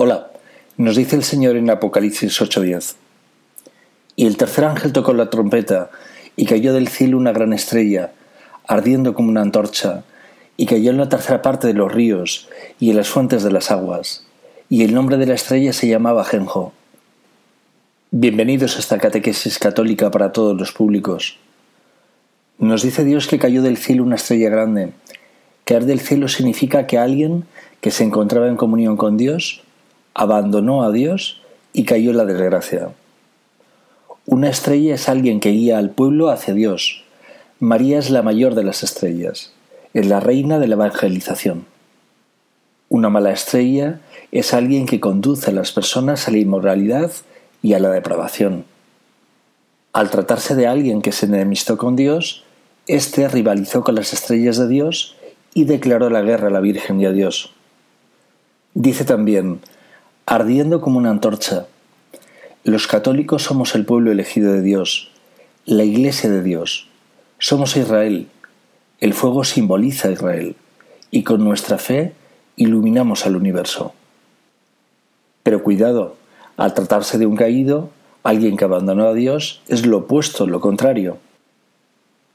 Hola, nos dice el Señor en Apocalipsis 8:10. Y el tercer ángel tocó la trompeta, y cayó del cielo una gran estrella, ardiendo como una antorcha, y cayó en la tercera parte de los ríos y en las fuentes de las aguas, y el nombre de la estrella se llamaba Genjo. Bienvenidos a esta catequesis católica para todos los públicos. Nos dice Dios que cayó del cielo una estrella grande. Caer del cielo significa que alguien que se encontraba en comunión con Dios abandonó a Dios y cayó en la desgracia. Una estrella es alguien que guía al pueblo hacia Dios. María es la mayor de las estrellas, es la reina de la evangelización. Una mala estrella es alguien que conduce a las personas a la inmoralidad y a la depravación. Al tratarse de alguien que se enemistó con Dios, éste rivalizó con las estrellas de Dios y declaró la guerra a la Virgen y a Dios. Dice también, ardiendo como una antorcha. Los católicos somos el pueblo elegido de Dios, la iglesia de Dios. Somos Israel. El fuego simboliza a Israel y con nuestra fe iluminamos al universo. Pero cuidado, al tratarse de un caído, alguien que abandonó a Dios es lo opuesto, lo contrario.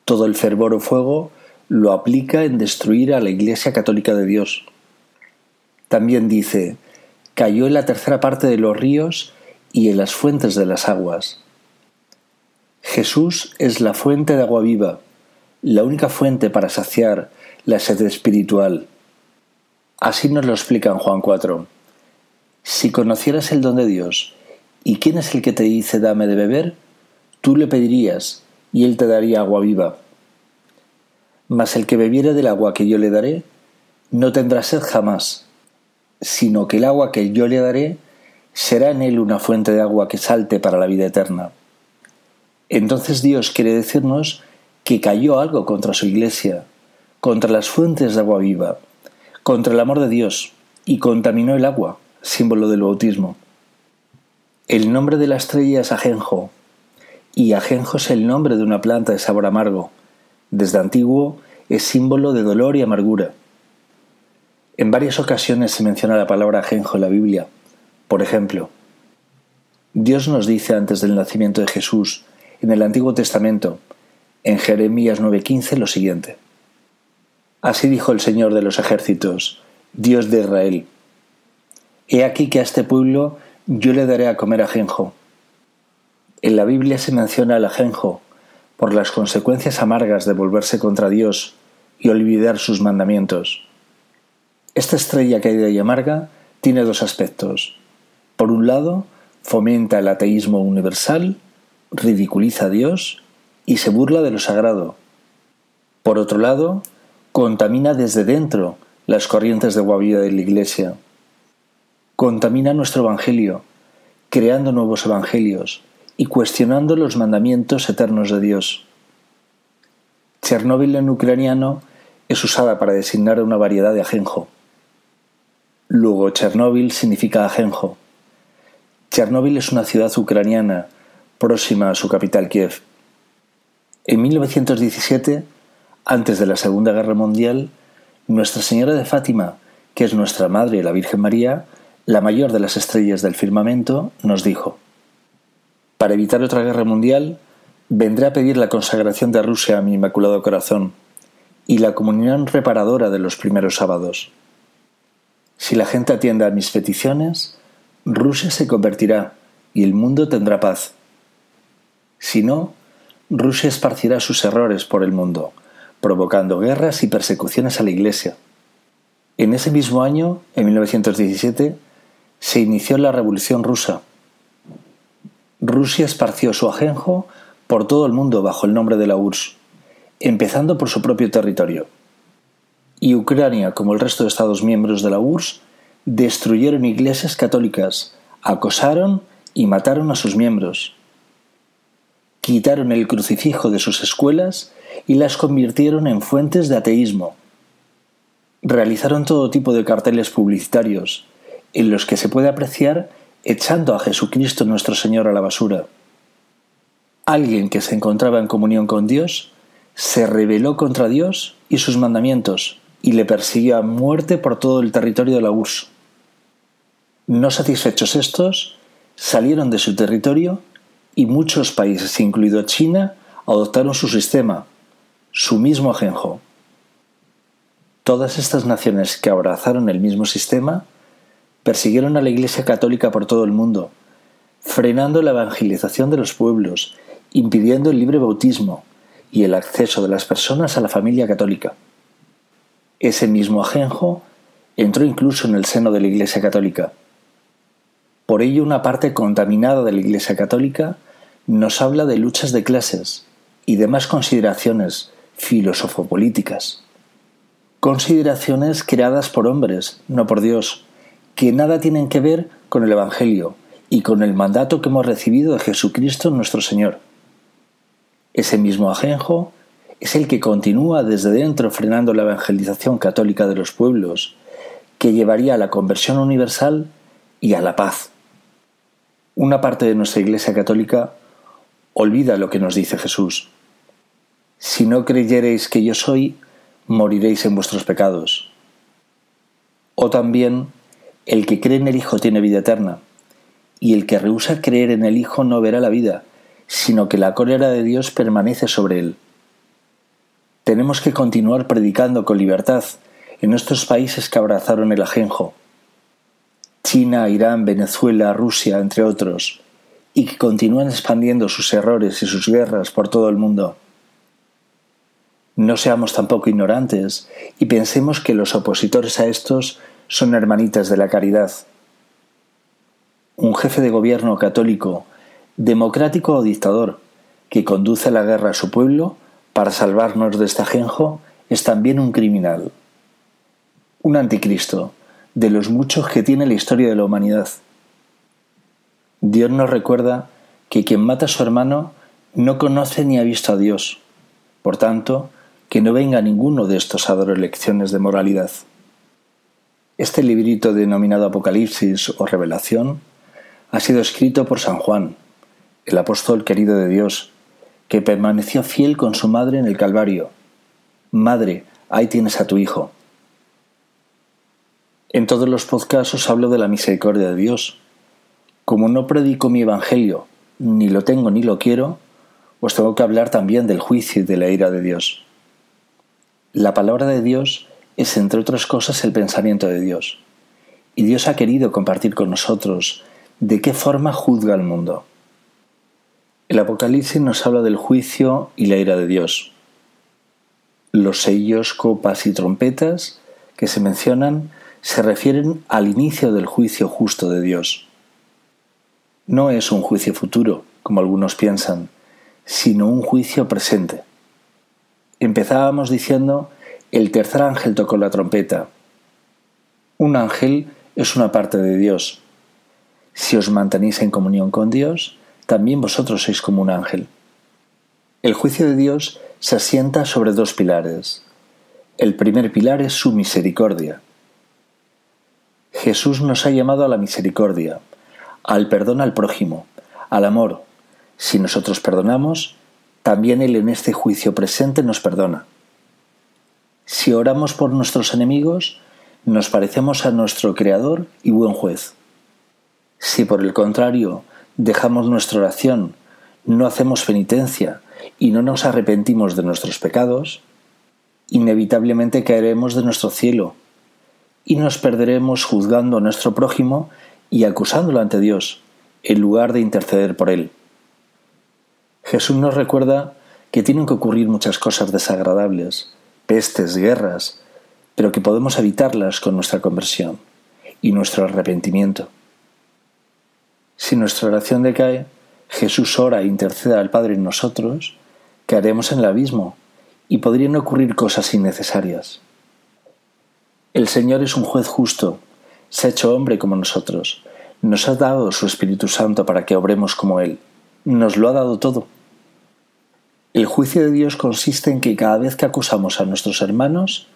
Todo el fervor o fuego lo aplica en destruir a la Iglesia Católica de Dios. También dice, cayó en la tercera parte de los ríos y en las fuentes de las aguas. Jesús es la fuente de agua viva, la única fuente para saciar la sed espiritual. Así nos lo explica en Juan 4. Si conocieras el don de Dios y quién es el que te dice dame de beber, tú le pedirías y él te daría agua viva. Mas el que bebiere del agua que yo le daré, no tendrá sed jamás sino que el agua que yo le daré será en él una fuente de agua que salte para la vida eterna. Entonces Dios quiere decirnos que cayó algo contra su iglesia, contra las fuentes de agua viva, contra el amor de Dios, y contaminó el agua, símbolo del bautismo. El nombre de la estrella es ajenjo, y ajenjo es el nombre de una planta de sabor amargo. Desde antiguo es símbolo de dolor y amargura. En varias ocasiones se menciona la palabra ajenjo en la Biblia. Por ejemplo, Dios nos dice antes del nacimiento de Jesús en el Antiguo Testamento, en Jeremías 9:15, lo siguiente. Así dijo el Señor de los ejércitos, Dios de Israel. He aquí que a este pueblo yo le daré a comer ajenjo. En la Biblia se menciona el ajenjo por las consecuencias amargas de volverse contra Dios y olvidar sus mandamientos. Esta estrella caída y amarga tiene dos aspectos. Por un lado, fomenta el ateísmo universal, ridiculiza a Dios y se burla de lo sagrado. Por otro lado, contamina desde dentro las corrientes de guavida de la Iglesia. Contamina nuestro Evangelio, creando nuevos Evangelios y cuestionando los mandamientos eternos de Dios. Chernóbil en ucraniano es usada para designar una variedad de ajenjo. Luego, Chernóbil significa ajenjo. Chernóbil es una ciudad ucraniana próxima a su capital Kiev. En 1917, antes de la Segunda Guerra Mundial, Nuestra Señora de Fátima, que es nuestra Madre la Virgen María, la mayor de las estrellas del firmamento, nos dijo, Para evitar otra guerra mundial, vendré a pedir la consagración de Rusia a mi Inmaculado Corazón y la comunión reparadora de los primeros sábados. Si la gente atiende a mis peticiones, Rusia se convertirá y el mundo tendrá paz. Si no, Rusia esparcirá sus errores por el mundo, provocando guerras y persecuciones a la Iglesia. En ese mismo año, en 1917, se inició la Revolución rusa. Rusia esparció su ajenjo por todo el mundo bajo el nombre de la URSS, empezando por su propio territorio y Ucrania, como el resto de Estados miembros de la URSS, destruyeron iglesias católicas, acosaron y mataron a sus miembros. Quitaron el crucifijo de sus escuelas y las convirtieron en fuentes de ateísmo. Realizaron todo tipo de carteles publicitarios, en los que se puede apreciar echando a Jesucristo nuestro Señor a la basura. Alguien que se encontraba en comunión con Dios se rebeló contra Dios y sus mandamientos y le persiguió a muerte por todo el territorio de la URSS. No satisfechos estos, salieron de su territorio y muchos países, incluido China, adoptaron su sistema, su mismo ajenjo. Todas estas naciones que abrazaron el mismo sistema persiguieron a la Iglesia Católica por todo el mundo, frenando la evangelización de los pueblos, impidiendo el libre bautismo y el acceso de las personas a la familia católica. Ese mismo ajenjo entró incluso en el seno de la Iglesia Católica. Por ello, una parte contaminada de la Iglesia Católica nos habla de luchas de clases y demás consideraciones filosofopolíticas consideraciones creadas por hombres, no por Dios, que nada tienen que ver con el Evangelio y con el mandato que hemos recibido de Jesucristo nuestro Señor. Ese mismo ajenjo es el que continúa desde dentro frenando la evangelización católica de los pueblos, que llevaría a la conversión universal y a la paz. Una parte de nuestra Iglesia católica olvida lo que nos dice Jesús. Si no creyereis que yo soy, moriréis en vuestros pecados. O también, el que cree en el Hijo tiene vida eterna, y el que rehúsa creer en el Hijo no verá la vida, sino que la cólera de Dios permanece sobre él. Tenemos que continuar predicando con libertad en estos países que abrazaron el ajenjo, China, Irán, Venezuela, Rusia, entre otros, y que continúan expandiendo sus errores y sus guerras por todo el mundo. No seamos tampoco ignorantes y pensemos que los opositores a estos son hermanitas de la caridad. Un jefe de gobierno católico, democrático o dictador, que conduce la guerra a su pueblo para salvarnos de este ajenjo, es también un criminal. Un anticristo, de los muchos que tiene la historia de la humanidad. Dios nos recuerda que quien mata a su hermano no conoce ni ha visto a Dios. Por tanto, que no venga ninguno de estos a dar lecciones de moralidad. Este librito denominado Apocalipsis o Revelación ha sido escrito por San Juan, el apóstol querido de Dios, que permaneció fiel con su madre en el Calvario. Madre, ahí tienes a tu hijo. En todos los podcasts hablo de la misericordia de Dios. Como no predico mi evangelio, ni lo tengo ni lo quiero, os tengo que hablar también del juicio y de la ira de Dios. La palabra de Dios es, entre otras cosas, el pensamiento de Dios. Y Dios ha querido compartir con nosotros de qué forma juzga el mundo. El Apocalipsis nos habla del juicio y la ira de Dios. Los sellos, copas y trompetas que se mencionan se refieren al inicio del juicio justo de Dios. No es un juicio futuro, como algunos piensan, sino un juicio presente. Empezábamos diciendo, el tercer ángel tocó la trompeta. Un ángel es una parte de Dios. Si os mantenéis en comunión con Dios, también vosotros sois como un ángel. El juicio de Dios se asienta sobre dos pilares. El primer pilar es su misericordia. Jesús nos ha llamado a la misericordia, al perdón al prójimo, al amor. Si nosotros perdonamos, también Él en este juicio presente nos perdona. Si oramos por nuestros enemigos, nos parecemos a nuestro Creador y buen juez. Si por el contrario dejamos nuestra oración, no hacemos penitencia y no nos arrepentimos de nuestros pecados, inevitablemente caeremos de nuestro cielo y nos perderemos juzgando a nuestro prójimo y acusándolo ante Dios, en lugar de interceder por él. Jesús nos recuerda que tienen que ocurrir muchas cosas desagradables, pestes, guerras, pero que podemos evitarlas con nuestra conversión y nuestro arrepentimiento. Si nuestra oración decae, Jesús ora e interceda al Padre en nosotros, caeremos en el abismo y podrían ocurrir cosas innecesarias. El Señor es un juez justo, se ha hecho hombre como nosotros, nos ha dado su Espíritu Santo para que obremos como Él nos lo ha dado todo. El juicio de Dios consiste en que cada vez que acusamos a nuestros hermanos,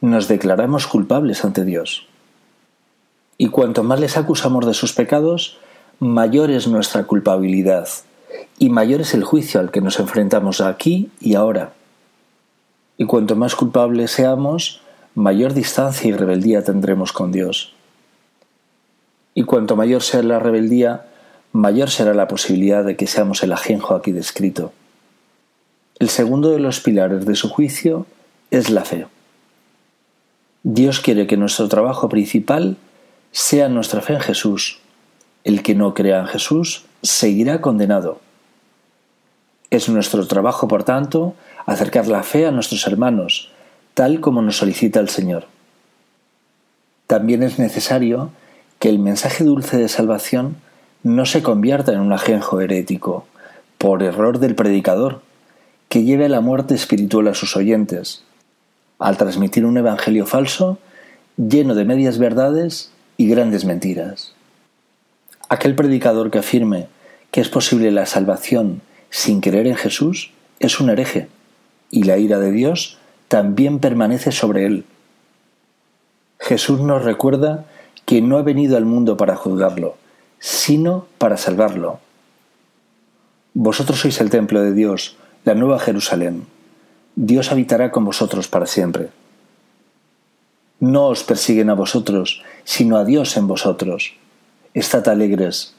nos declaramos culpables ante Dios. Y cuanto más les acusamos de sus pecados, mayor es nuestra culpabilidad y mayor es el juicio al que nos enfrentamos aquí y ahora. Y cuanto más culpables seamos, mayor distancia y rebeldía tendremos con Dios. Y cuanto mayor sea la rebeldía, mayor será la posibilidad de que seamos el ajenjo aquí descrito. El segundo de los pilares de su juicio es la fe. Dios quiere que nuestro trabajo principal sea nuestra fe en Jesús. El que no crea en Jesús seguirá condenado. Es nuestro trabajo, por tanto, acercar la fe a nuestros hermanos, tal como nos solicita el Señor. También es necesario que el mensaje dulce de salvación no se convierta en un ajenjo herético, por error del predicador, que lleve a la muerte espiritual a sus oyentes, al transmitir un evangelio falso lleno de medias verdades y grandes mentiras. Aquel predicador que afirme que es posible la salvación sin creer en Jesús es un hereje, y la ira de Dios también permanece sobre él. Jesús nos recuerda que no ha venido al mundo para juzgarlo, sino para salvarlo. Vosotros sois el templo de Dios, la nueva Jerusalén. Dios habitará con vosotros para siempre. No os persiguen a vosotros, sino a Dios en vosotros. Estad alegres,